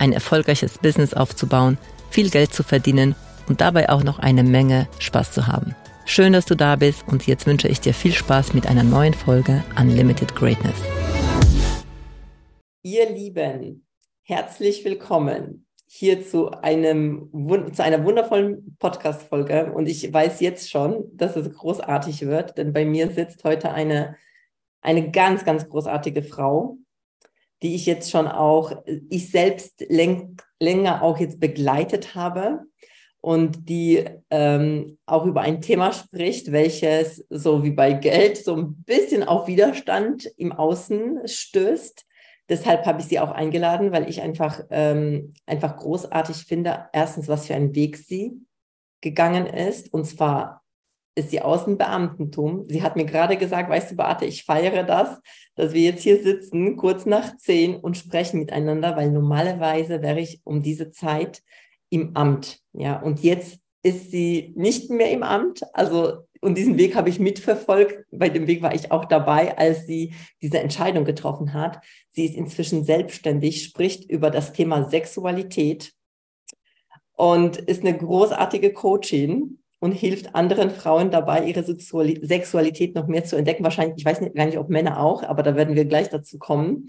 ein erfolgreiches Business aufzubauen, viel Geld zu verdienen und dabei auch noch eine Menge Spaß zu haben. Schön, dass du da bist und jetzt wünsche ich dir viel Spaß mit einer neuen Folge Unlimited Greatness. Ihr Lieben, herzlich willkommen hier zu, einem, zu einer wundervollen Podcast-Folge. Und ich weiß jetzt schon, dass es großartig wird, denn bei mir sitzt heute eine eine ganz, ganz großartige Frau, die ich jetzt schon auch, ich selbst länger auch jetzt begleitet habe und die ähm, auch über ein Thema spricht, welches so wie bei Geld so ein bisschen auf Widerstand im Außen stößt. Deshalb habe ich sie auch eingeladen, weil ich einfach, ähm, einfach großartig finde, erstens, was für einen Weg sie gegangen ist, und zwar ist sie aus dem Beamtentum. Sie hat mir gerade gesagt, weißt du, Beate, ich feiere das, dass wir jetzt hier sitzen, kurz nach zehn und sprechen miteinander, weil normalerweise wäre ich um diese Zeit im Amt. Ja, und jetzt ist sie nicht mehr im Amt. Also, und diesen Weg habe ich mitverfolgt. Bei dem Weg war ich auch dabei, als sie diese Entscheidung getroffen hat. Sie ist inzwischen selbstständig, spricht über das Thema Sexualität und ist eine großartige Coachin und hilft anderen Frauen dabei, ihre Sexualität noch mehr zu entdecken. Wahrscheinlich, ich weiß nicht, gar nicht, ob Männer auch, aber da werden wir gleich dazu kommen.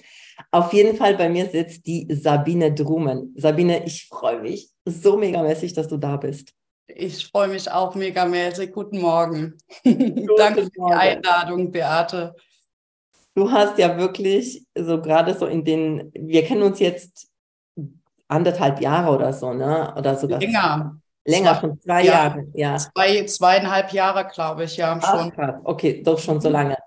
Auf jeden Fall bei mir sitzt die Sabine Drumen. Sabine, ich freue mich so megamäßig, dass du da bist. Ich freue mich auch megamäßig. Guten Morgen. Guten Danke für die Einladung, Beate. Du hast ja wirklich so gerade so in den, wir kennen uns jetzt anderthalb Jahre oder so, ne? Oder sogar. Länger. Länger, zwei, schon zwei ja, Jahre, ja. Zwei, zweieinhalb Jahre, glaube ich, ja. Schon. Ach, okay, doch schon so lange.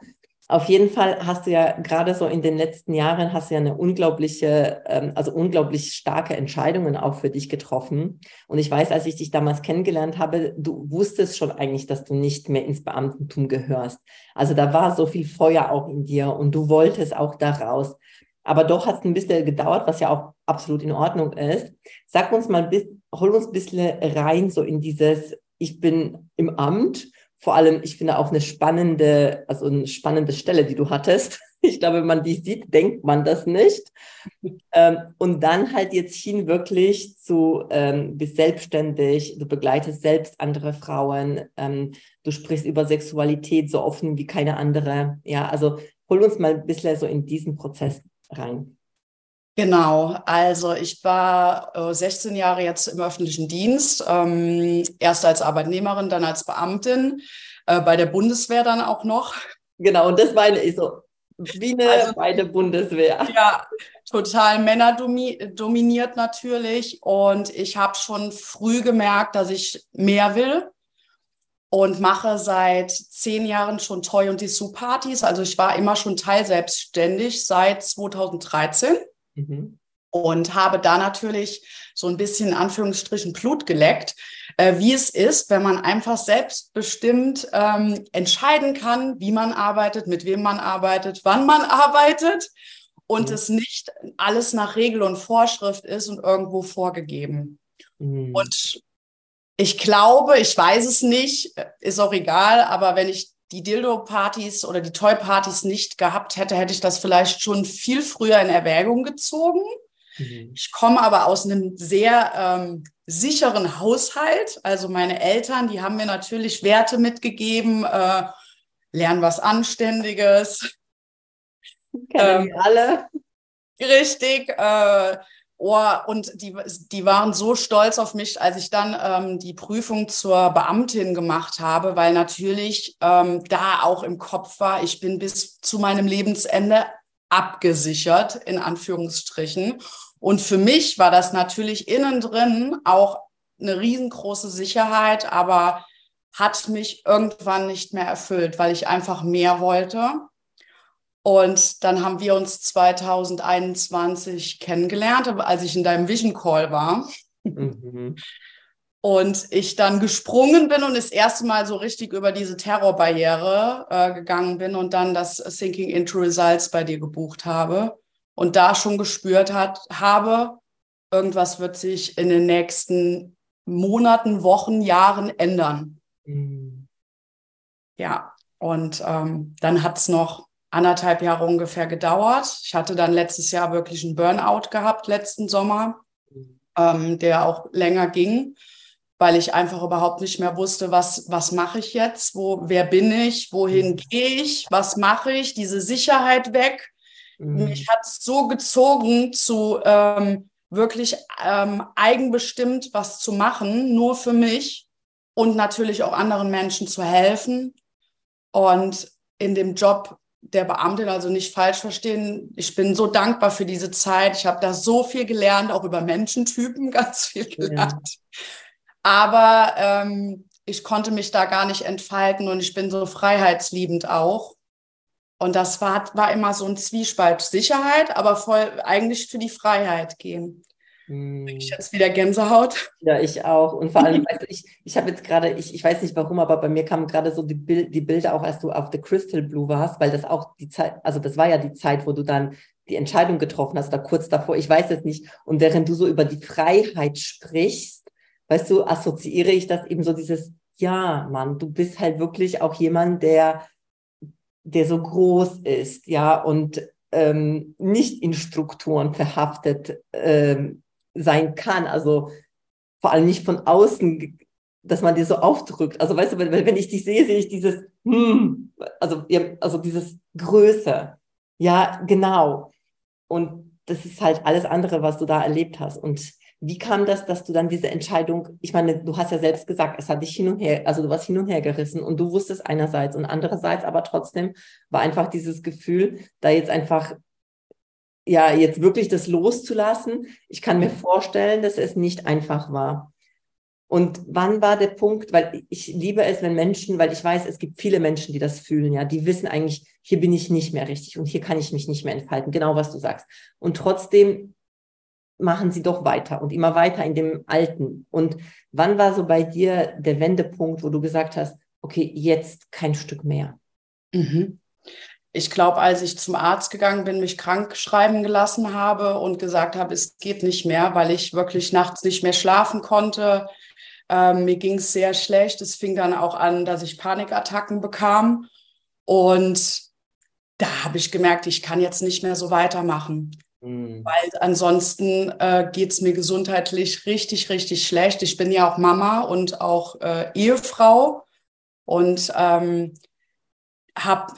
Auf jeden Fall hast du ja gerade so in den letzten Jahren hast du ja eine unglaubliche, ähm, also unglaublich starke Entscheidungen auch für dich getroffen. Und ich weiß, als ich dich damals kennengelernt habe, du wusstest schon eigentlich, dass du nicht mehr ins Beamtentum gehörst. Also da war so viel Feuer auch in dir und du wolltest auch da raus. Aber doch hat es ein bisschen gedauert, was ja auch absolut in Ordnung ist. Sag uns mal, hol uns ein bisschen rein, so in dieses, ich bin im Amt. Vor allem, ich finde auch eine spannende, also eine spannende Stelle, die du hattest. Ich glaube, wenn man die sieht, denkt man das nicht. Ähm, und dann halt jetzt hin wirklich zu, ähm, bist selbstständig, du begleitest selbst andere Frauen, ähm, du sprichst über Sexualität so offen wie keine andere. Ja, also hol uns mal ein bisschen so in diesen Prozess rein? Genau, also ich war äh, 16 Jahre jetzt im öffentlichen Dienst, ähm, erst als Arbeitnehmerin, dann als Beamtin, äh, bei der Bundeswehr dann auch noch. Genau, und das meine ich so, wie eine also, bei der Bundeswehr. Ja, total männerdominiert natürlich. Und ich habe schon früh gemerkt, dass ich mehr will und mache seit zehn Jahren schon Toy und Dessous-Partys. Also ich war immer schon teilselbstständig seit 2013 mhm. und habe da natürlich so ein bisschen in Anführungsstrichen Blut geleckt, äh, wie es ist, wenn man einfach selbstbestimmt ähm, entscheiden kann, wie man arbeitet, mit wem man arbeitet, wann man arbeitet und mhm. es nicht alles nach Regel und Vorschrift ist und irgendwo vorgegeben. Mhm. Und ich glaube, ich weiß es nicht, ist auch egal, aber wenn ich die Dildo-Partys oder die Toy-Partys nicht gehabt hätte, hätte ich das vielleicht schon viel früher in Erwägung gezogen. Mhm. Ich komme aber aus einem sehr ähm, sicheren Haushalt. Also meine Eltern, die haben mir natürlich Werte mitgegeben, äh, lernen was Anständiges. Kennen ähm, wir alle. Richtig. Äh, Oh, und die, die waren so stolz auf mich, als ich dann ähm, die Prüfung zur Beamtin gemacht habe, weil natürlich ähm, da auch im Kopf war, ich bin bis zu meinem Lebensende abgesichert, in Anführungsstrichen. Und für mich war das natürlich innen drin auch eine riesengroße Sicherheit, aber hat mich irgendwann nicht mehr erfüllt, weil ich einfach mehr wollte. Und dann haben wir uns 2021 kennengelernt, als ich in deinem Vision Call war. Mhm. Und ich dann gesprungen bin und das erste Mal so richtig über diese Terrorbarriere äh, gegangen bin und dann das Thinking into Results bei dir gebucht habe und da schon gespürt hat, habe, irgendwas wird sich in den nächsten Monaten, Wochen, Jahren ändern. Mhm. Ja, und ähm, dann hat es noch anderthalb Jahre ungefähr gedauert. Ich hatte dann letztes Jahr wirklich einen Burnout gehabt, letzten Sommer, ähm, der auch länger ging, weil ich einfach überhaupt nicht mehr wusste, was, was mache ich jetzt, wo, wer bin ich, wohin mhm. gehe ich, was mache ich, diese Sicherheit weg. Mhm. Mich hat es so gezogen zu ähm, wirklich ähm, eigenbestimmt was zu machen, nur für mich und natürlich auch anderen Menschen zu helfen. Und in dem Job der Beamtin, also nicht falsch verstehen, ich bin so dankbar für diese Zeit. Ich habe da so viel gelernt, auch über Menschentypen ganz viel gelernt. Ja. Aber ähm, ich konnte mich da gar nicht entfalten und ich bin so freiheitsliebend auch. Und das war, war immer so ein Zwiespalt. Sicherheit, aber voll eigentlich für die Freiheit gehen. Hm. Ich jetzt wieder Gänsehaut. Ja, ich auch. Und vor allem, also ich, ich habe jetzt gerade, ich, ich weiß nicht warum, aber bei mir kamen gerade so die, Bild, die Bilder auch, als du auf The Crystal Blue warst, weil das auch die Zeit, also das war ja die Zeit, wo du dann die Entscheidung getroffen hast, da kurz davor, ich weiß es nicht. Und während du so über die Freiheit sprichst, weißt du, assoziiere ich das eben so dieses, ja, Mann, du bist halt wirklich auch jemand, der der so groß ist, ja, und ähm, nicht in Strukturen verhaftet ähm, sein kann. Also vor allem nicht von außen, dass man dir so aufdrückt. Also weißt du, wenn, wenn ich dich sehe, sehe ich dieses, hm, also, also dieses Größe. Ja, genau. Und das ist halt alles andere, was du da erlebt hast. Und wie kam das, dass du dann diese Entscheidung, ich meine, du hast ja selbst gesagt, es hat dich hin und her, also du warst hin und her gerissen und du wusstest einerseits und andererseits, aber trotzdem war einfach dieses Gefühl, da jetzt einfach, ja, jetzt wirklich das loszulassen. Ich kann mir vorstellen, dass es nicht einfach war. Und wann war der Punkt, weil ich liebe es, wenn Menschen, weil ich weiß, es gibt viele Menschen, die das fühlen, ja, die wissen eigentlich, hier bin ich nicht mehr richtig und hier kann ich mich nicht mehr entfalten, genau was du sagst. Und trotzdem machen sie doch weiter und immer weiter in dem Alten. Und wann war so bei dir der Wendepunkt, wo du gesagt hast, okay, jetzt kein Stück mehr? Mhm. Ich glaube, als ich zum Arzt gegangen bin, mich krank schreiben gelassen habe und gesagt habe, es geht nicht mehr, weil ich wirklich nachts nicht mehr schlafen konnte. Ähm, mir ging es sehr schlecht. Es fing dann auch an, dass ich Panikattacken bekam. Und da habe ich gemerkt, ich kann jetzt nicht mehr so weitermachen. Mhm. Weil ansonsten äh, geht es mir gesundheitlich richtig, richtig schlecht. Ich bin ja auch Mama und auch äh, Ehefrau und ähm, habe,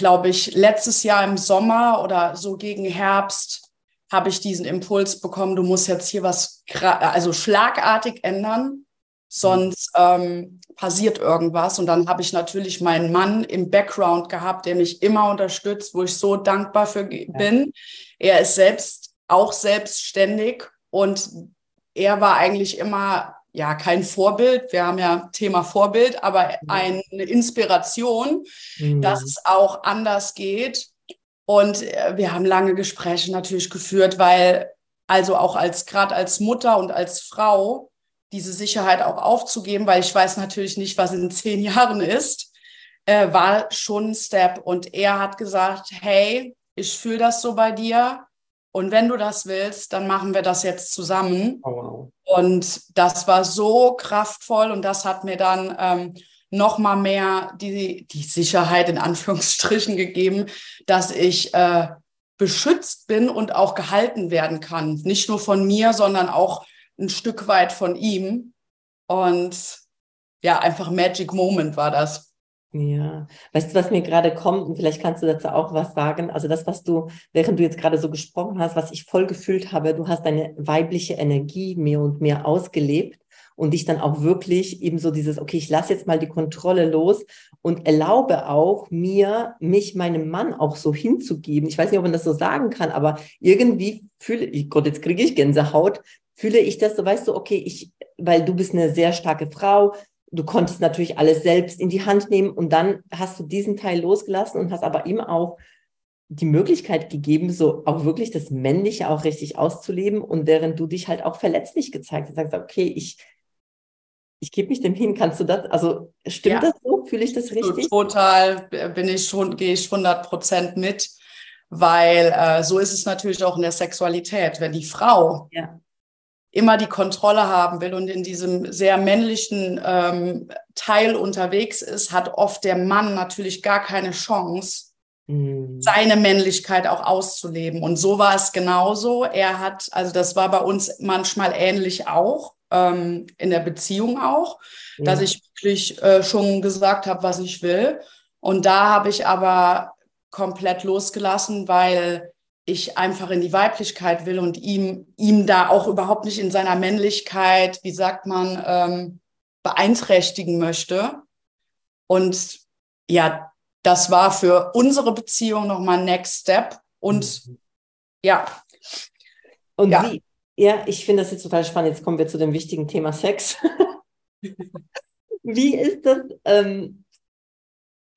glaube ich, letztes Jahr im Sommer oder so gegen Herbst habe ich diesen Impuls bekommen, du musst jetzt hier was also schlagartig ändern, sonst ähm, passiert irgendwas. Und dann habe ich natürlich meinen Mann im Background gehabt, der mich immer unterstützt, wo ich so dankbar für bin. Er ist selbst auch selbstständig und er war eigentlich immer ja kein Vorbild. Wir haben ja Thema Vorbild, aber eine Inspiration, mhm. dass es auch anders geht. Und äh, wir haben lange Gespräche natürlich geführt, weil also auch als gerade als Mutter und als Frau diese Sicherheit auch aufzugeben, weil ich weiß natürlich nicht, was in zehn Jahren ist, äh, war schon ein Step. Und er hat gesagt, hey, ich fühle das so bei dir. Und wenn du das willst, dann machen wir das jetzt zusammen. Oh, wow. Und das war so kraftvoll und das hat mir dann ähm, noch mal mehr die, die Sicherheit in Anführungsstrichen gegeben, dass ich äh, beschützt bin und auch gehalten werden kann. Nicht nur von mir, sondern auch ein Stück weit von ihm. Und ja, einfach Magic Moment war das. Ja, weißt du, was mir gerade kommt, und vielleicht kannst du dazu auch was sagen. Also das, was du, während du jetzt gerade so gesprochen hast, was ich voll gefühlt habe, du hast deine weibliche Energie mehr und mehr ausgelebt und dich dann auch wirklich eben so dieses, okay, ich lasse jetzt mal die Kontrolle los und erlaube auch mir, mich meinem Mann auch so hinzugeben. Ich weiß nicht, ob man das so sagen kann, aber irgendwie fühle ich, Gott, jetzt kriege ich Gänsehaut, fühle ich das so, weißt du, okay, ich, weil du bist eine sehr starke Frau, du konntest natürlich alles selbst in die Hand nehmen und dann hast du diesen Teil losgelassen und hast aber ihm auch die Möglichkeit gegeben, so auch wirklich das Männliche auch richtig auszuleben und während du dich halt auch verletzlich gezeigt hast, sagst, okay, ich, ich gebe mich dem hin, kannst du das, also stimmt ja. das so, fühle ich das richtig? Total, bin ich schon, gehe ich 100 Prozent mit, weil äh, so ist es natürlich auch in der Sexualität, wenn die Frau ja. Immer die Kontrolle haben will und in diesem sehr männlichen ähm, Teil unterwegs ist, hat oft der Mann natürlich gar keine Chance, Mhm. seine Männlichkeit auch auszuleben. Und so war es genauso. Er hat, also das war bei uns manchmal ähnlich auch, ähm, in der Beziehung auch, ja. dass ich wirklich äh, schon gesagt habe, was ich will. Und da habe ich aber komplett losgelassen, weil ich einfach in die Weiblichkeit will und ihm, ihm da auch überhaupt nicht in seiner Männlichkeit, wie sagt man, ähm, beeinträchtigen möchte. Und ja, das war für unsere Beziehung nochmal Next Step. Und mhm. ja. Und ja. wie, ja, ich finde das jetzt total spannend. Jetzt kommen wir zu dem wichtigen Thema Sex. wie ist das? Ähm,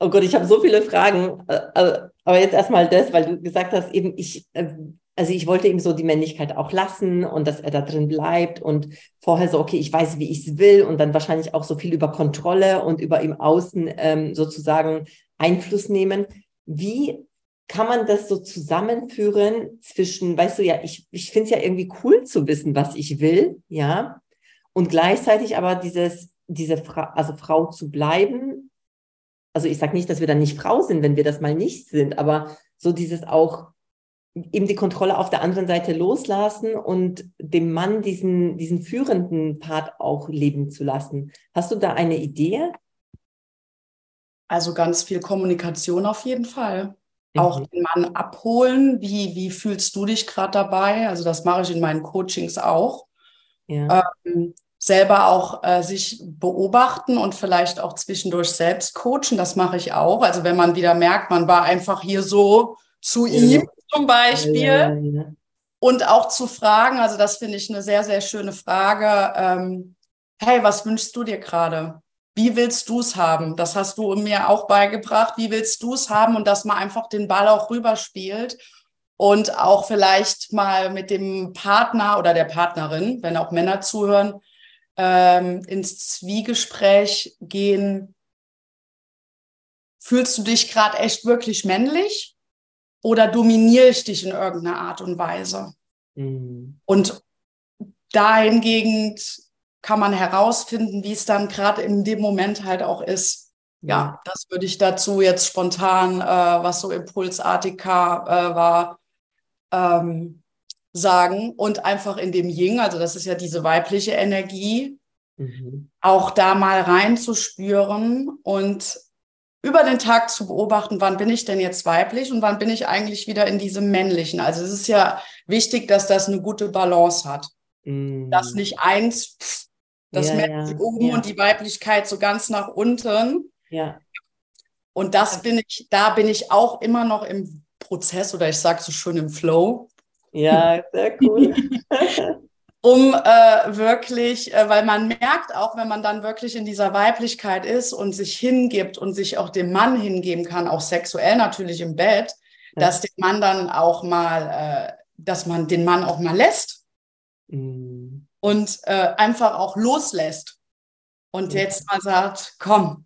oh Gott, ich habe so viele Fragen. Äh, äh, aber jetzt erstmal das, weil du gesagt hast, eben, ich, äh, also ich wollte ihm so die Männlichkeit auch lassen und dass er da drin bleibt und vorher so, okay, ich weiß, wie ich es will und dann wahrscheinlich auch so viel über Kontrolle und über im Außen ähm, sozusagen Einfluss nehmen. Wie kann man das so zusammenführen zwischen, weißt du ja, ich, ich finde es ja irgendwie cool zu wissen, was ich will, ja, und gleichzeitig aber dieses, diese Frau, also Frau zu bleiben. Also ich sage nicht, dass wir dann nicht Frau sind, wenn wir das mal nicht sind, aber so dieses auch eben die Kontrolle auf der anderen Seite loslassen und dem Mann diesen, diesen führenden Part auch leben zu lassen. Hast du da eine Idee? Also ganz viel Kommunikation auf jeden Fall. Mhm. Auch den Mann abholen. Wie, wie fühlst du dich gerade dabei? Also das mache ich in meinen Coachings auch. Ja. Ähm, selber auch äh, sich beobachten und vielleicht auch zwischendurch selbst coachen. Das mache ich auch. Also wenn man wieder merkt, man war einfach hier so zu ja. ihm zum Beispiel. Ja, und auch zu fragen, also das finde ich eine sehr, sehr schöne Frage. Ähm, hey, was wünschst du dir gerade? Wie willst du es haben? Das hast du mir auch beigebracht. Wie willst du es haben? Und dass man einfach den Ball auch rüberspielt und auch vielleicht mal mit dem Partner oder der Partnerin, wenn auch Männer zuhören, ähm, ins Zwiegespräch gehen. Fühlst du dich gerade echt wirklich männlich oder dominiere ich dich in irgendeiner Art und Weise? Mhm. Und dahingegen kann man herausfinden, wie es dann gerade in dem Moment halt auch ist. Ja, das würde ich dazu jetzt spontan, äh, was so impulsartig äh, war, ähm, sagen. Und einfach in dem Ying, also das ist ja diese weibliche Energie, mhm. auch da mal reinzuspüren und über den Tag zu beobachten, wann bin ich denn jetzt weiblich und wann bin ich eigentlich wieder in diesem männlichen. Also es ist ja wichtig, dass das eine gute Balance hat. Mhm. Dass nicht eins das ja, Männliche ja, oben ja. und die Weiblichkeit so ganz nach unten. Ja. Und das bin ich, da bin ich auch immer noch im Prozess oder ich sage so schön im Flow. Ja, sehr cool. um äh, wirklich, äh, weil man merkt auch, wenn man dann wirklich in dieser Weiblichkeit ist und sich hingibt und sich auch dem Mann hingeben kann, auch sexuell natürlich im Bett, ja. dass der Mann dann auch mal, äh, dass man den Mann auch mal lässt. Mhm und äh, einfach auch loslässt und jetzt mal sagt, komm,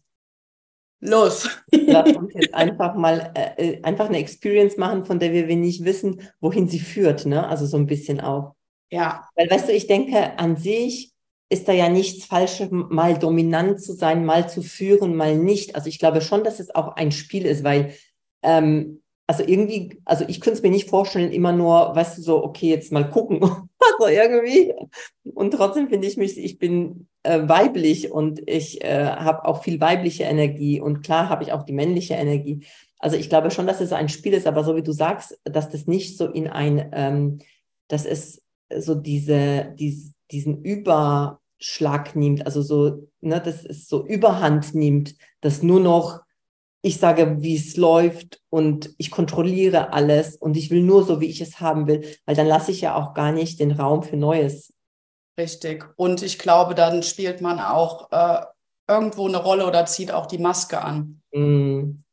los. Lass uns jetzt einfach mal äh, äh, einfach eine Experience machen, von der wir nicht wissen, wohin sie führt, ne? Also so ein bisschen auch. Ja. Weil, weißt du, ich denke, an sich ist da ja nichts Falsches, mal dominant zu sein, mal zu führen, mal nicht. Also ich glaube schon, dass es auch ein Spiel ist, weil ähm, also irgendwie, also ich könnte es mir nicht vorstellen, immer nur, weißt du, so, okay, jetzt mal gucken, also irgendwie. Und trotzdem finde ich mich, ich bin äh, weiblich und ich äh, habe auch viel weibliche Energie und klar habe ich auch die männliche Energie. Also ich glaube schon, dass es ein Spiel ist, aber so wie du sagst, dass das nicht so in ein, ähm, dass es so diese, dies, diesen Überschlag nimmt, also so, ne, dass es so Überhand nimmt, dass nur noch ich sage, wie es läuft und ich kontrolliere alles und ich will nur so, wie ich es haben will, weil dann lasse ich ja auch gar nicht den Raum für Neues. Richtig. Und ich glaube, dann spielt man auch äh, irgendwo eine Rolle oder zieht auch die Maske an. Mm.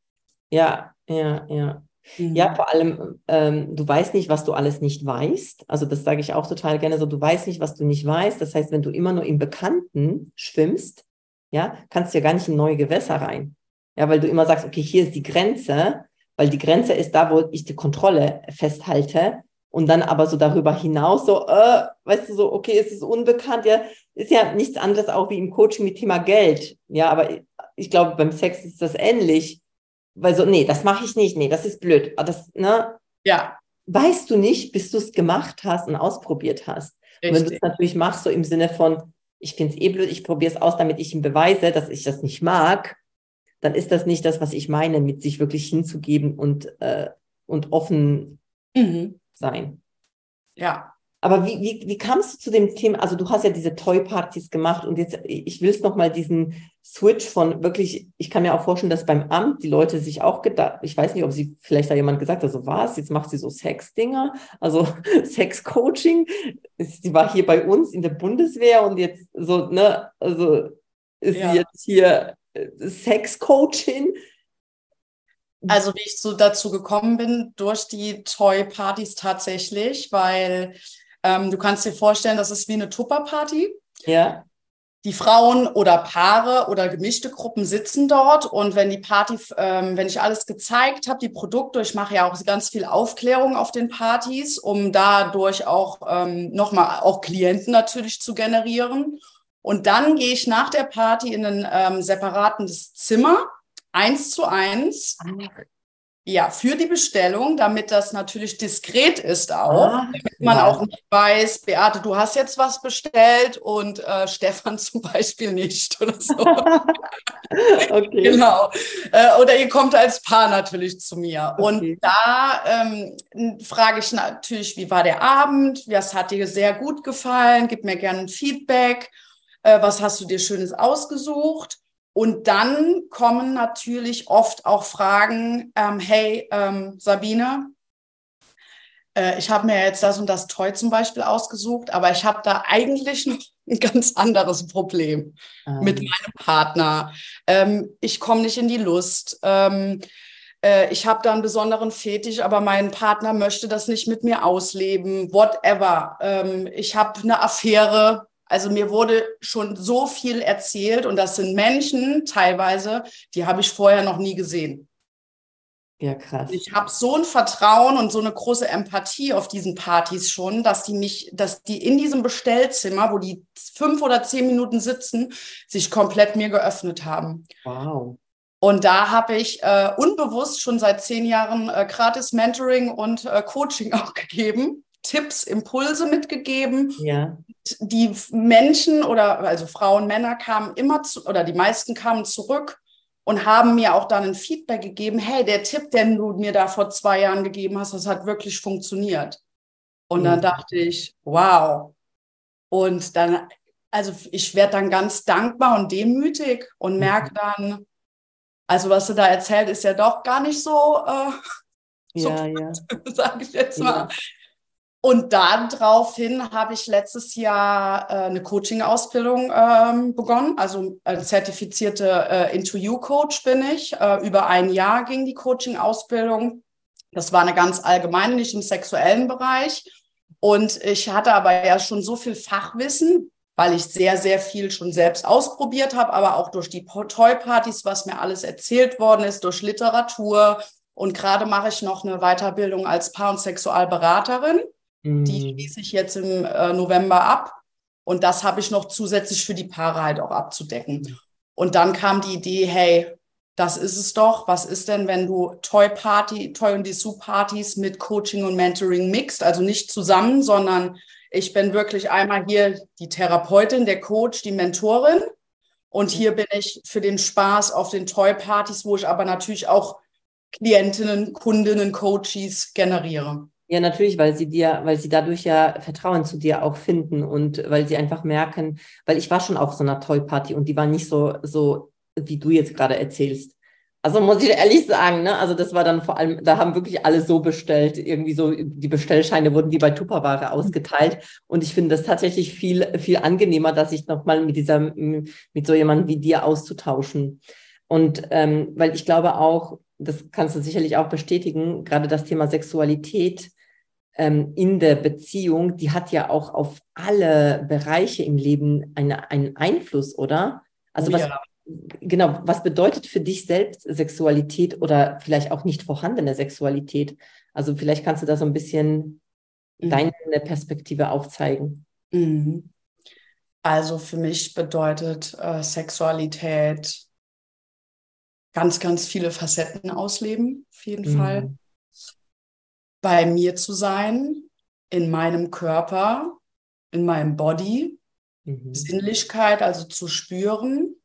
Ja, ja, ja. Mhm. Ja, vor allem, ähm, du weißt nicht, was du alles nicht weißt. Also das sage ich auch total gerne so, du weißt nicht, was du nicht weißt. Das heißt, wenn du immer nur im Bekannten schwimmst, ja, kannst du ja gar nicht in neue Gewässer rein. Ja, weil du immer sagst, okay, hier ist die Grenze, weil die Grenze ist da, wo ich die Kontrolle festhalte. Und dann aber so darüber hinaus, so, äh, weißt du, so, okay, es ist unbekannt, ja, ist ja nichts anderes auch wie im Coaching mit Thema Geld. Ja, aber ich glaube, beim Sex ist das ähnlich weil so, nee, das mache ich nicht, nee, das ist blöd. Ah, das, ne? Ja. Weißt du nicht, bis du es gemacht hast und ausprobiert hast. Richtig. Und wenn du es natürlich machst, so im Sinne von, ich finde es eh blöd, ich probiere es aus, damit ich ihm beweise, dass ich das nicht mag, dann ist das nicht das, was ich meine, mit sich wirklich hinzugeben und, äh, und offen mhm. Sein. Ja, aber wie, wie, wie kamst du zu dem Thema? Also du hast ja diese Toy-Partys gemacht und jetzt, ich will es nochmal diesen Switch von wirklich, ich kann mir auch vorstellen, dass beim Amt die Leute sich auch gedacht, ich weiß nicht, ob sie vielleicht da jemand gesagt hat, so was, jetzt macht sie so Sex-Dinger, also Sex-Coaching. Sie war hier bei uns in der Bundeswehr und jetzt so, ne, also ist ja. sie jetzt hier äh, Sex-Coaching. Also wie ich so dazu gekommen bin, durch die Toy-Partys tatsächlich, weil ähm, du kannst dir vorstellen, das ist wie eine Tupperparty. Ja. Die Frauen oder Paare oder gemischte Gruppen sitzen dort und wenn die Party, ähm, wenn ich alles gezeigt habe, die Produkte, ich mache ja auch ganz viel Aufklärung auf den Partys, um dadurch auch ähm, nochmal auch Klienten natürlich zu generieren. Und dann gehe ich nach der Party in ein ähm, separates Zimmer, eins zu eins. Ja, für die Bestellung, damit das natürlich diskret ist auch, ah, damit man ja. auch nicht weiß, Beate, du hast jetzt was bestellt und äh, Stefan zum Beispiel nicht oder so. okay. Genau. Äh, oder ihr kommt als Paar natürlich zu mir. Okay. Und da ähm, frage ich natürlich, wie war der Abend? Was hat dir sehr gut gefallen? Gib mir gerne ein Feedback. Äh, was hast du dir Schönes ausgesucht? Und dann kommen natürlich oft auch Fragen, ähm, hey ähm, Sabine, äh, ich habe mir jetzt das und das Toy zum Beispiel ausgesucht, aber ich habe da eigentlich noch ein ganz anderes Problem ähm. mit meinem Partner. Ähm, ich komme nicht in die Lust. Ähm, äh, ich habe da einen besonderen Fetisch, aber mein Partner möchte das nicht mit mir ausleben, whatever. Ähm, ich habe eine Affäre, also mir wurde schon so viel erzählt und das sind Menschen teilweise, die habe ich vorher noch nie gesehen. Ja, krass. Ich habe so ein Vertrauen und so eine große Empathie auf diesen Partys schon, dass die mich, dass die in diesem Bestellzimmer, wo die fünf oder zehn Minuten sitzen, sich komplett mir geöffnet haben. Wow. Und da habe ich äh, unbewusst schon seit zehn Jahren äh, gratis Mentoring und äh, Coaching auch gegeben. Tipps, Impulse mitgegeben. Ja. Die Menschen oder also Frauen, Männer kamen immer zu, oder die meisten kamen zurück und haben mir auch dann ein Feedback gegeben, hey, der Tipp, den du mir da vor zwei Jahren gegeben hast, das hat wirklich funktioniert. Und mhm. dann dachte ich, wow. Und dann, also ich werde dann ganz dankbar und demütig und mhm. merke dann, also was du da erzählt, ist ja doch gar nicht so, äh, so ja, ja. sage ich jetzt mal. Ja. Und daraufhin habe ich letztes Jahr äh, eine Coaching-Ausbildung ähm, begonnen. Also äh, zertifizierte äh, Into-You-Coach bin ich. Äh, über ein Jahr ging die Coaching-Ausbildung. Das war eine ganz allgemeine, nicht im sexuellen Bereich. Und ich hatte aber ja schon so viel Fachwissen, weil ich sehr, sehr viel schon selbst ausprobiert habe, aber auch durch die Toy-Partys, was mir alles erzählt worden ist, durch Literatur. Und gerade mache ich noch eine Weiterbildung als Paar- und Sexualberaterin. Die mhm. schließe ich jetzt im äh, November ab. Und das habe ich noch zusätzlich für die Paare halt auch abzudecken. Und dann kam die Idee, hey, das ist es doch. Was ist denn, wenn du Toy Party, Toy und Dessous Partys mit Coaching und Mentoring mixt? Also nicht zusammen, sondern ich bin wirklich einmal hier die Therapeutin, der Coach, die Mentorin. Und hier bin ich für den Spaß auf den Toy Partys, wo ich aber natürlich auch Klientinnen, Kundinnen, Coaches generiere. Ja, natürlich, weil sie dir, weil sie dadurch ja Vertrauen zu dir auch finden und weil sie einfach merken, weil ich war schon auf so einer Toy-Party und die war nicht so, so, wie du jetzt gerade erzählst. Also muss ich ehrlich sagen, ne? Also das war dann vor allem, da haben wirklich alle so bestellt, irgendwie so, die Bestellscheine wurden wie bei Tupperware ausgeteilt. Und ich finde das tatsächlich viel, viel angenehmer, dass ich nochmal mit dieser, mit so jemandem wie dir auszutauschen. Und ähm, weil ich glaube auch, das kannst du sicherlich auch bestätigen, gerade das Thema Sexualität in der Beziehung, die hat ja auch auf alle Bereiche im Leben eine, einen Einfluss, oder? Also oh, was, ja. genau, was bedeutet für dich selbst Sexualität oder vielleicht auch nicht vorhandene Sexualität? Also vielleicht kannst du da so ein bisschen mhm. deine Perspektive aufzeigen. Mhm. Also für mich bedeutet äh, Sexualität ganz, ganz viele Facetten ausleben, auf jeden mhm. Fall. Bei mir zu sein, in meinem Körper, in meinem Body, mhm. Sinnlichkeit, also zu spüren.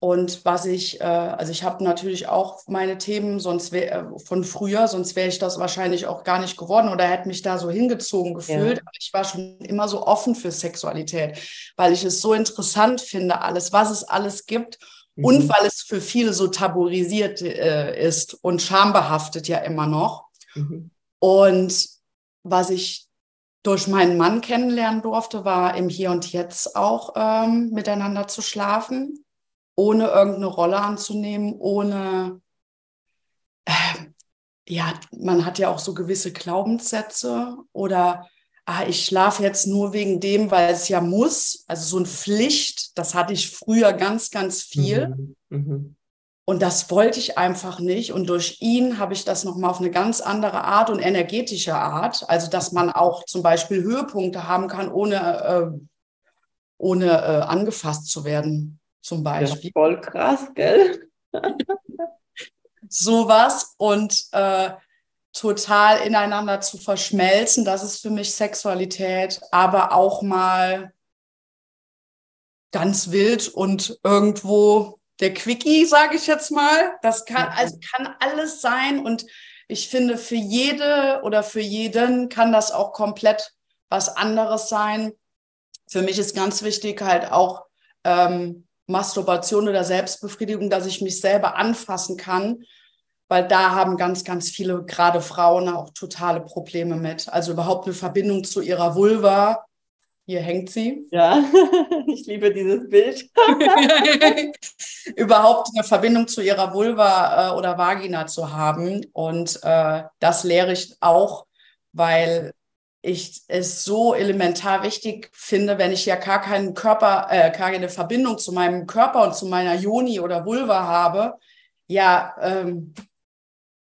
Und was ich, äh, also ich habe natürlich auch meine Themen sonst wär, äh, von früher, sonst wäre ich das wahrscheinlich auch gar nicht geworden oder hätte mich da so hingezogen gefühlt. Ja. Aber ich war schon immer so offen für Sexualität, weil ich es so interessant finde, alles, was es alles gibt Mhm. Und weil es für viele so tabuisiert äh, ist und schambehaftet ja immer noch. Mhm. Und was ich durch meinen Mann kennenlernen durfte, war im Hier und Jetzt auch ähm, miteinander zu schlafen, ohne irgendeine Rolle anzunehmen, ohne, äh, ja, man hat ja auch so gewisse Glaubenssätze oder ah, ich schlafe jetzt nur wegen dem, weil es ja muss. Also so eine Pflicht, das hatte ich früher ganz, ganz viel. Mhm. Mhm. Und das wollte ich einfach nicht. Und durch ihn habe ich das nochmal auf eine ganz andere Art und energetische Art. Also, dass man auch zum Beispiel Höhepunkte haben kann, ohne, äh, ohne äh, angefasst zu werden, zum Beispiel. Voll krass, gell? Sowas. Und äh, total ineinander zu verschmelzen. Das ist für mich Sexualität, aber auch mal ganz wild und irgendwo der Quickie, sage ich jetzt mal. Das kann, also kann alles sein und ich finde, für jede oder für jeden kann das auch komplett was anderes sein. Für mich ist ganz wichtig halt auch ähm, Masturbation oder Selbstbefriedigung, dass ich mich selber anfassen kann weil da haben ganz, ganz viele, gerade Frauen, auch totale Probleme mit. Also überhaupt eine Verbindung zu ihrer Vulva. Hier hängt sie. Ja, ich liebe dieses Bild. überhaupt eine Verbindung zu ihrer Vulva äh, oder Vagina zu haben. Und äh, das lehre ich auch, weil ich es so elementar wichtig finde, wenn ich ja gar keinen Körper, äh, gar keine Verbindung zu meinem Körper und zu meiner Joni oder Vulva habe, ja, ähm,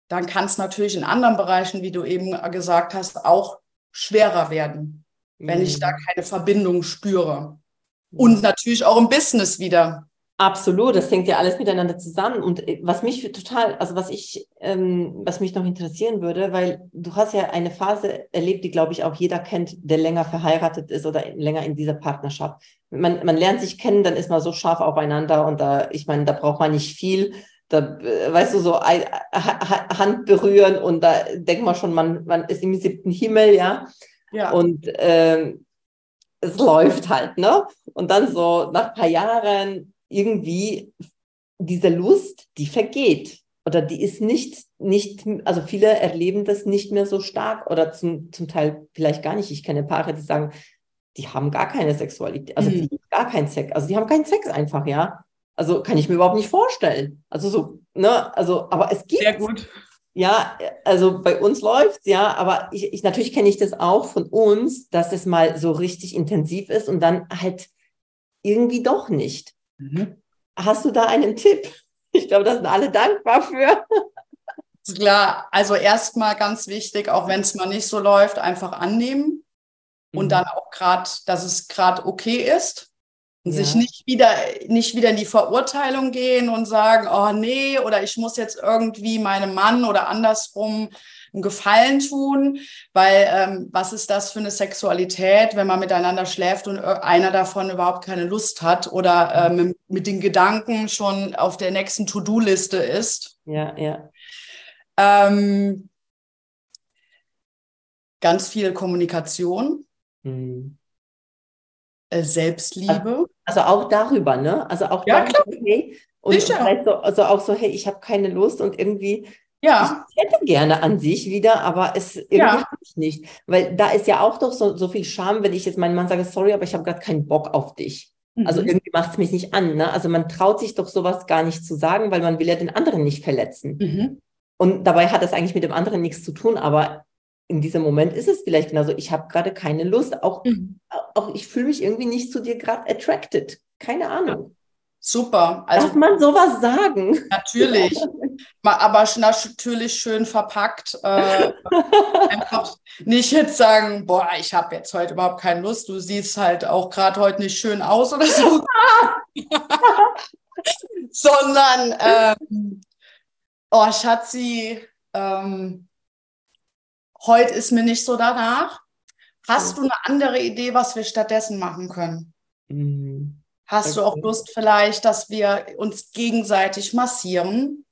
dann kann es natürlich in anderen Bereichen, wie du eben gesagt hast, auch schwerer werden. Wenn ich da mhm. keine Verbindung spüre. Und natürlich auch im Business wieder. Absolut, das hängt ja alles miteinander zusammen. Und äh, was mich total, also was ich, ähm, was mich noch interessieren würde, weil du hast ja eine Phase erlebt, die, glaube ich, auch jeder kennt, der länger verheiratet ist oder länger in dieser Partnerschaft. Man, man lernt sich kennen, dann ist man so scharf aufeinander und da, ich meine, da braucht man nicht viel da, weißt du, so Hand berühren und da denkt man schon, man, man ist im siebten Himmel, ja. Ja. Und ähm, es läuft halt, ne? Und dann so nach ein paar Jahren irgendwie diese Lust, die vergeht. Oder die ist nicht, nicht, also viele erleben das nicht mehr so stark oder zum, zum Teil vielleicht gar nicht. Ich kenne Paare, die sagen, die haben gar keine Sexualität, also mhm. die gar keinen Sex, also die haben keinen Sex einfach, ja. Also kann ich mir überhaupt nicht vorstellen. Also so, ne, also, aber es gibt. Sehr gut. Ja, also bei uns läuft ja, aber ich, ich natürlich kenne ich das auch von uns, dass es mal so richtig intensiv ist und dann halt irgendwie doch nicht. Mhm. Hast du da einen Tipp? Ich glaube, da sind alle dankbar für. Klar, also erstmal ganz wichtig, auch wenn es mal nicht so läuft, einfach annehmen mhm. und dann auch gerade, dass es gerade okay ist. Und ja. sich nicht wieder, nicht wieder in die Verurteilung gehen und sagen, oh nee, oder ich muss jetzt irgendwie meinem Mann oder andersrum einen Gefallen tun, weil ähm, was ist das für eine Sexualität, wenn man miteinander schläft und einer davon überhaupt keine Lust hat oder ähm, mit den Gedanken schon auf der nächsten To-Do-Liste ist. Ja, ja. Ähm, ganz viel Kommunikation. Mhm. Äh, Selbstliebe. Also auch darüber, ne? Also auch ja, darüber, klar. hey, und vielleicht so, also auch so, hey, ich habe keine Lust und irgendwie, ja. ich hätte gerne an sich wieder, aber es irgendwie ja. ich nicht. Weil da ist ja auch doch so, so viel Scham, wenn ich jetzt meinem Mann sage, sorry, aber ich habe gerade keinen Bock auf dich. Also mhm. irgendwie macht es mich nicht an. Ne? Also man traut sich doch sowas gar nicht zu sagen, weil man will ja den anderen nicht verletzen. Mhm. Und dabei hat das eigentlich mit dem anderen nichts zu tun, aber in diesem Moment ist es vielleicht genauso. Ich habe gerade keine Lust. Auch, mhm. auch ich fühle mich irgendwie nicht zu dir gerade attracted. Keine Ahnung. Super. Also, Darf man sowas sagen? Natürlich. Aber natürlich schön verpackt. Äh, nicht jetzt sagen, boah, ich habe jetzt heute überhaupt keine Lust. Du siehst halt auch gerade heute nicht schön aus oder so. Sondern, ähm, oh, Schatzi, ähm, heute ist mir nicht so danach. Hast du eine andere Idee, was wir stattdessen machen können? Mhm. Hast du auch Lust vielleicht, dass wir uns gegenseitig massieren,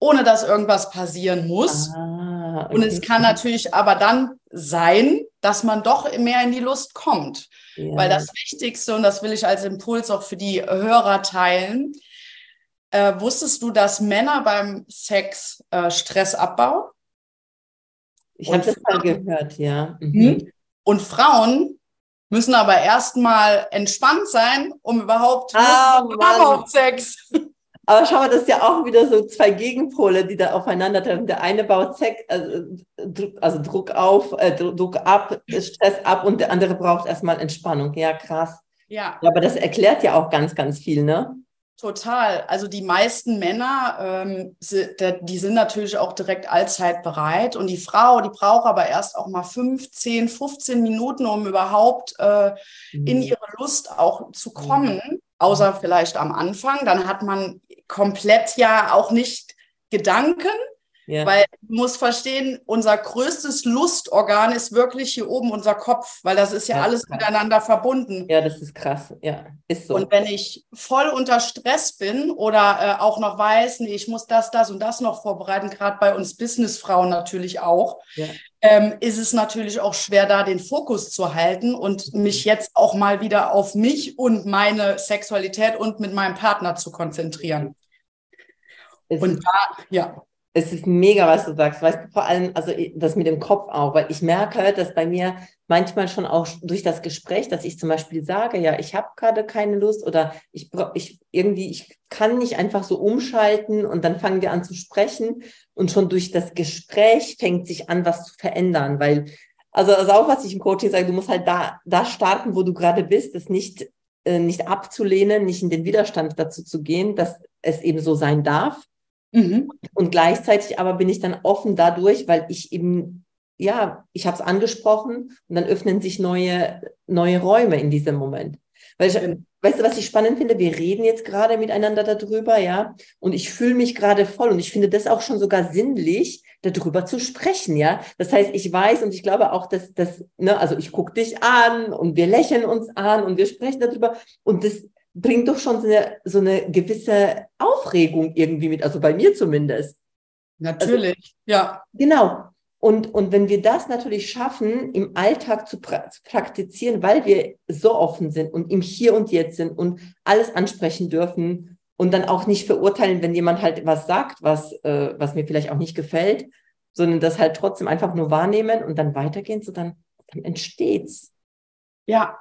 ohne dass irgendwas passieren muss? Ah, okay. Und es kann natürlich aber dann sein, dass man doch mehr in die Lust kommt. Ja. Weil das Wichtigste, und das will ich als Impuls auch für die Hörer teilen, äh, wusstest du, dass Männer beim Sex äh, Stress abbauen? Ich habe das mal gehört, ja. Mhm. Hm? Und Frauen müssen aber erstmal entspannt sein, um überhaupt ah, überhaupt Sex. Aber schau mal, das ist ja auch wieder so zwei Gegenpole, die da aufeinandertreffen. Der eine baut Sex, also, also Druck auf, äh, Druck ab, Stress ab und der andere braucht erstmal Entspannung. Ja, krass. Ja. Aber das erklärt ja auch ganz, ganz viel, ne? Total. Also die meisten Männer, ähm, die sind natürlich auch direkt allzeit bereit. Und die Frau, die braucht aber erst auch mal 15, 15 Minuten, um überhaupt äh, mhm. in ihre Lust auch zu kommen. Mhm. Außer vielleicht am Anfang. Dann hat man komplett ja auch nicht Gedanken, ja. Weil du musst verstehen, unser größtes Lustorgan ist wirklich hier oben unser Kopf, weil das ist ja, ja alles krass. miteinander verbunden. Ja, das ist krass. Ja, ist so. Und wenn ich voll unter Stress bin oder äh, auch noch weiß, nee, ich muss das, das und das noch vorbereiten, gerade bei uns Businessfrauen natürlich auch, ja. ähm, ist es natürlich auch schwer, da den Fokus zu halten und mhm. mich jetzt auch mal wieder auf mich und meine Sexualität und mit meinem Partner zu konzentrieren. Es und da, ja es ist mega, was du sagst. Weißt du, vor allem, also das mit dem Kopf auch, weil ich merke, dass bei mir manchmal schon auch durch das Gespräch, dass ich zum Beispiel sage, ja, ich habe gerade keine Lust oder ich, ich irgendwie, ich kann nicht einfach so umschalten und dann fangen wir an zu sprechen und schon durch das Gespräch fängt sich an, was zu verändern, weil, also, also auch was ich im Coaching sage, du musst halt da, da starten, wo du gerade bist, das nicht, äh, nicht abzulehnen, nicht in den Widerstand dazu zu gehen, dass es eben so sein darf Mhm. Und gleichzeitig aber bin ich dann offen dadurch, weil ich eben, ja, ich habe es angesprochen und dann öffnen sich neue, neue Räume in diesem Moment. Weil ich, weißt du, was ich spannend finde? Wir reden jetzt gerade miteinander darüber, ja, und ich fühle mich gerade voll und ich finde das auch schon sogar sinnlich, darüber zu sprechen, ja. Das heißt, ich weiß und ich glaube auch, dass das, ne, also ich gucke dich an und wir lächeln uns an und wir sprechen darüber und das bringt doch schon so eine, so eine gewisse Aufregung irgendwie mit, also bei mir zumindest. Natürlich, also, ja. Genau. Und, und wenn wir das natürlich schaffen, im Alltag zu, pra zu, praktizieren, weil wir so offen sind und im Hier und Jetzt sind und alles ansprechen dürfen und dann auch nicht verurteilen, wenn jemand halt was sagt, was, äh, was mir vielleicht auch nicht gefällt, sondern das halt trotzdem einfach nur wahrnehmen und dann weitergehen, so dann, dann entsteht's. Ja,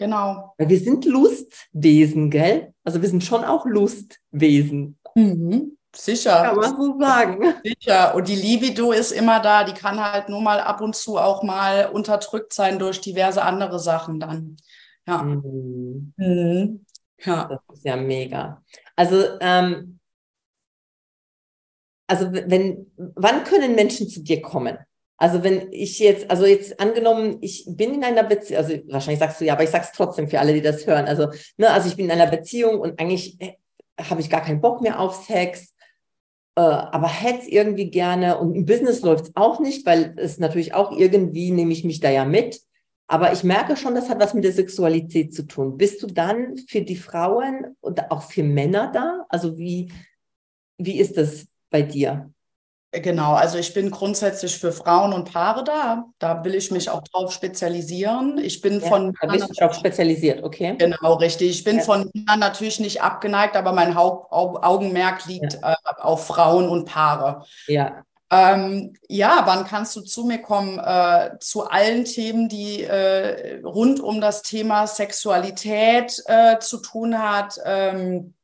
Genau. Weil wir sind Lustwesen, gell? Also wir sind schon auch Lustwesen. Mhm. Sicher. Kann man so sagen. Sicher. Und die Libido ist immer da. Die kann halt nur mal ab und zu auch mal unterdrückt sein durch diverse andere Sachen dann. Ja. Mhm. Mhm. Ja. Das ist ja mega. Also, ähm, also wenn, wann können Menschen zu dir kommen? Also wenn ich jetzt, also jetzt angenommen, ich bin in einer Beziehung, also wahrscheinlich sagst du ja, aber ich sag's trotzdem für alle, die das hören. Also, ne, also ich bin in einer Beziehung und eigentlich äh, habe ich gar keinen Bock mehr auf Sex, äh, aber hätte es irgendwie gerne und im Business läuft es auch nicht, weil es natürlich auch irgendwie nehme ich mich da ja mit. Aber ich merke schon, das hat was mit der Sexualität zu tun. Bist du dann für die Frauen und auch für Männer da? Also wie, wie ist das bei dir? Genau, also ich bin grundsätzlich für Frauen und Paare da. Da will ich mich auch drauf spezialisieren. Ich bin ja, von. Da bist du drauf spezialisiert, okay. Genau, richtig. Ich bin ja. von Männern natürlich nicht abgeneigt, aber mein Hauptaugenmerk liegt ja. äh, auf Frauen und Paare. Ja. Ähm, ja, wann kannst du zu mir kommen? Äh, zu allen Themen, die äh, rund um das Thema Sexualität äh, zu tun hat, ähm,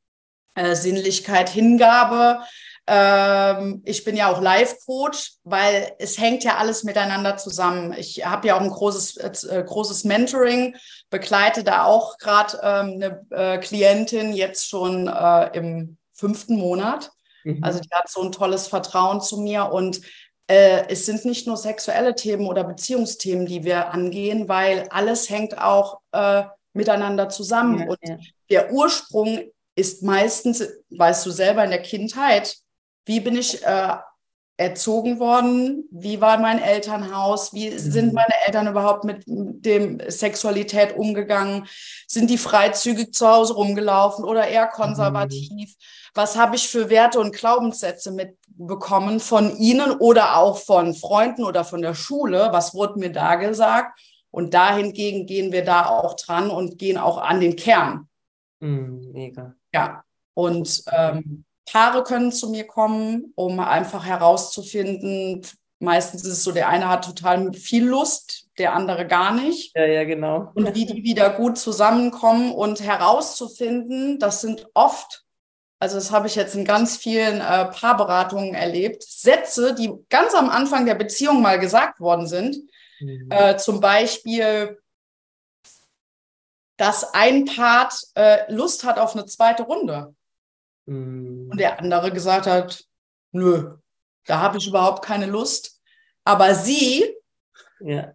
äh, Sinnlichkeit, Hingabe. Ähm, ich bin ja auch Life-Coach, weil es hängt ja alles miteinander zusammen. Ich habe ja auch ein großes, äh, großes Mentoring, begleite da auch gerade ähm, eine äh, Klientin jetzt schon äh, im fünften Monat. Mhm. Also die hat so ein tolles Vertrauen zu mir und äh, es sind nicht nur sexuelle Themen oder Beziehungsthemen, die wir angehen, weil alles hängt auch äh, miteinander zusammen. Ja, und ja. der Ursprung ist meistens, weißt du selber, in der Kindheit wie bin ich äh, erzogen worden? Wie war mein Elternhaus? Wie mhm. sind meine Eltern überhaupt mit dem Sexualität umgegangen? Sind die freizügig zu Hause rumgelaufen oder eher konservativ? Mhm. Was habe ich für Werte und Glaubenssätze mitbekommen von Ihnen oder auch von Freunden oder von der Schule? Was wurde mir da gesagt? Und dahingegen gehen wir da auch dran und gehen auch an den Kern. Mhm, mega. Ja. Und ähm, Paare können zu mir kommen, um einfach herauszufinden, meistens ist es so, der eine hat total viel Lust, der andere gar nicht. Ja, ja, genau. Und wie die wieder gut zusammenkommen und herauszufinden, das sind oft, also das habe ich jetzt in ganz vielen äh, Paarberatungen erlebt, Sätze, die ganz am Anfang der Beziehung mal gesagt worden sind. Mhm. Äh, zum Beispiel, dass ein Part äh, Lust hat auf eine zweite Runde. Mhm. Und der andere gesagt hat, nö, da habe ich überhaupt keine Lust. Aber sie ja.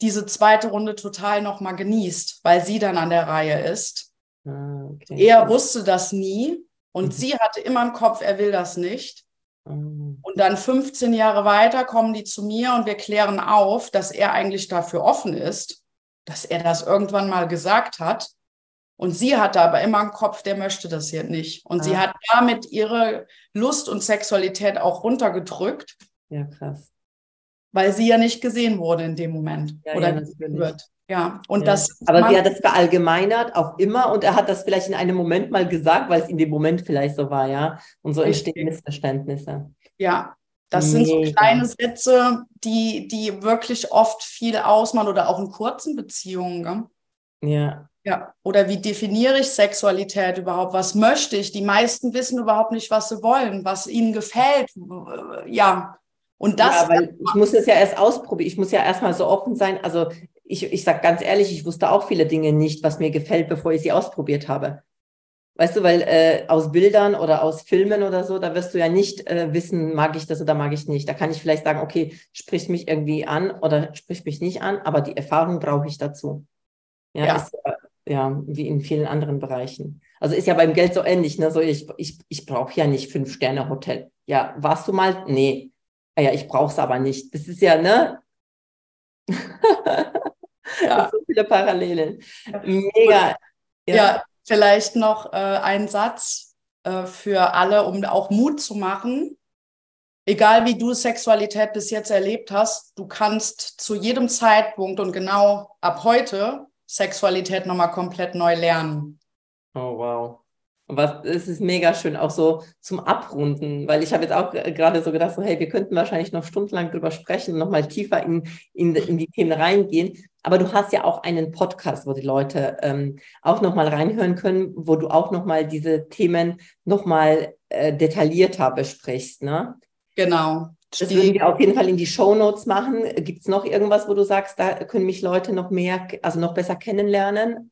diese zweite Runde total nochmal genießt, weil sie dann an der Reihe ist. Ah, okay. Er wusste das nie und mhm. sie hatte immer im Kopf, er will das nicht. Mhm. Und dann 15 Jahre weiter kommen die zu mir und wir klären auf, dass er eigentlich dafür offen ist, dass er das irgendwann mal gesagt hat. Und sie hatte aber immer im Kopf, der möchte das hier nicht. Und ah. sie hat damit ihre Lust und Sexualität auch runtergedrückt. Ja, krass. Weil sie ja nicht gesehen wurde in dem Moment. Ja, oder ja, wird. Ja, und ja. das. Aber sie hat das verallgemeinert auf immer und er hat das vielleicht in einem Moment mal gesagt, weil es in dem Moment vielleicht so war, ja. Und so entstehen Missverständnisse. Ja, das Mega. sind so kleine Sätze, die, die wirklich oft viel ausmachen oder auch in kurzen Beziehungen. Gell? Ja, ja, oder wie definiere ich Sexualität überhaupt? Was möchte ich? Die meisten wissen überhaupt nicht, was sie wollen, was ihnen gefällt. Ja, und das. Ja, weil ich muss es ja erst ausprobieren. Ich muss ja erstmal so offen sein. Also ich, ich sage ganz ehrlich, ich wusste auch viele Dinge nicht, was mir gefällt, bevor ich sie ausprobiert habe. Weißt du, weil äh, aus Bildern oder aus Filmen oder so, da wirst du ja nicht äh, wissen, mag ich das oder mag ich nicht. Da kann ich vielleicht sagen, okay, spricht mich irgendwie an oder spricht mich nicht an, aber die Erfahrung brauche ich dazu. Ja, ja. Ist, ja, wie in vielen anderen Bereichen. Also ist ja beim Geld so ähnlich, ne? So, ich, ich, ich brauche ja nicht Fünf-Sterne-Hotel. Ja, warst du mal? Nee. Ah ja, ich brauche es aber nicht. Das ist ja, ne? ja. so viele Parallelen. Mega. Ja, ja vielleicht noch äh, ein Satz äh, für alle, um auch Mut zu machen. Egal wie du Sexualität bis jetzt erlebt hast, du kannst zu jedem Zeitpunkt und genau ab heute Sexualität nochmal komplett neu lernen. Oh, wow. Was, es ist mega schön, auch so zum Abrunden, weil ich habe jetzt auch gerade so gedacht, so, hey, wir könnten wahrscheinlich noch stundenlang drüber sprechen und nochmal tiefer in, in, in, die Themen reingehen. Aber du hast ja auch einen Podcast, wo die Leute ähm, auch nochmal reinhören können, wo du auch nochmal diese Themen nochmal äh, detaillierter besprichst, ne? Genau. Das würden wir auf jeden Fall in die Show Notes machen. Gibt es noch irgendwas, wo du sagst, da können mich Leute noch mehr, also noch besser kennenlernen?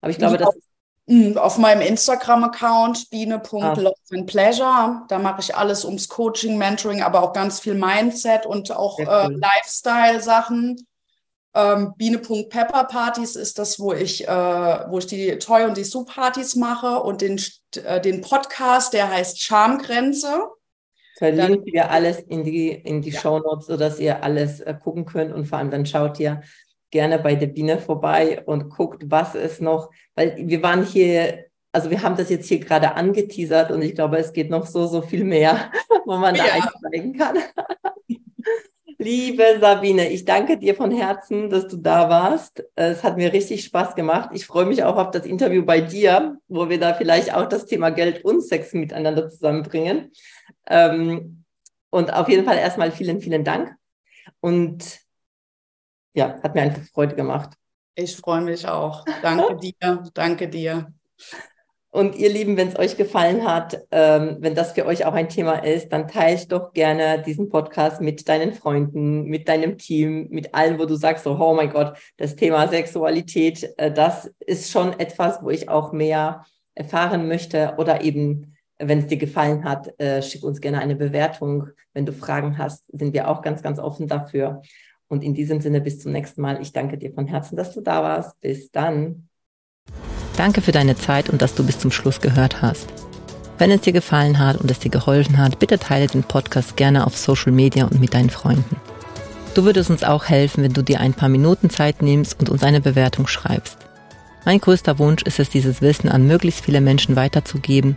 Aber ich glaube, das ist hm, auf meinem Instagram-Account biene.loveandpleasure. Ah. Da mache ich alles ums Coaching, Mentoring, aber auch ganz viel Mindset und auch äh, cool. äh, Lifestyle-Sachen. Ähm, Biene.pepperpartys ist das, wo ich, äh, wo ich die Toy- und die Soup-Partys mache und den, äh, den Podcast, der heißt Charmgrenze. Verlinken dann, wir alles in die, in die ja. Show Notes, sodass ihr alles äh, gucken könnt und vor allem dann schaut ihr gerne bei der Biene vorbei und guckt, was es noch, weil wir waren hier, also wir haben das jetzt hier gerade angeteasert und ich glaube, es geht noch so, so viel mehr, wo man ja. da einsteigen kann. Liebe Sabine, ich danke dir von Herzen, dass du da warst. Es hat mir richtig Spaß gemacht. Ich freue mich auch auf das Interview bei dir, wo wir da vielleicht auch das Thema Geld und Sex miteinander zusammenbringen. Ähm, Und auf jeden Fall erstmal vielen, vielen Dank. Und ja, hat mir einfach Freude gemacht. Ich freue mich auch. Danke dir, danke dir. Und ihr Lieben, wenn es euch gefallen hat, ähm, wenn das für euch auch ein Thema ist, dann teilt doch gerne diesen Podcast mit deinen Freunden, mit deinem Team, mit allen, wo du sagst, so, oh mein Gott, das Thema Sexualität, äh, das ist schon etwas, wo ich auch mehr erfahren möchte. Oder eben, wenn es dir gefallen hat, äh, schick uns gerne eine Bewertung. Wenn du Fragen hast, sind wir auch ganz, ganz offen dafür. Und in diesem Sinne, bis zum nächsten Mal. Ich danke dir von Herzen, dass du da warst. Bis dann. Danke für deine Zeit und dass du bis zum Schluss gehört hast. Wenn es dir gefallen hat und es dir geholfen hat, bitte teile den Podcast gerne auf Social Media und mit deinen Freunden. Du würdest uns auch helfen, wenn du dir ein paar Minuten Zeit nimmst und uns eine Bewertung schreibst. Mein größter Wunsch ist es, dieses Wissen an möglichst viele Menschen weiterzugeben,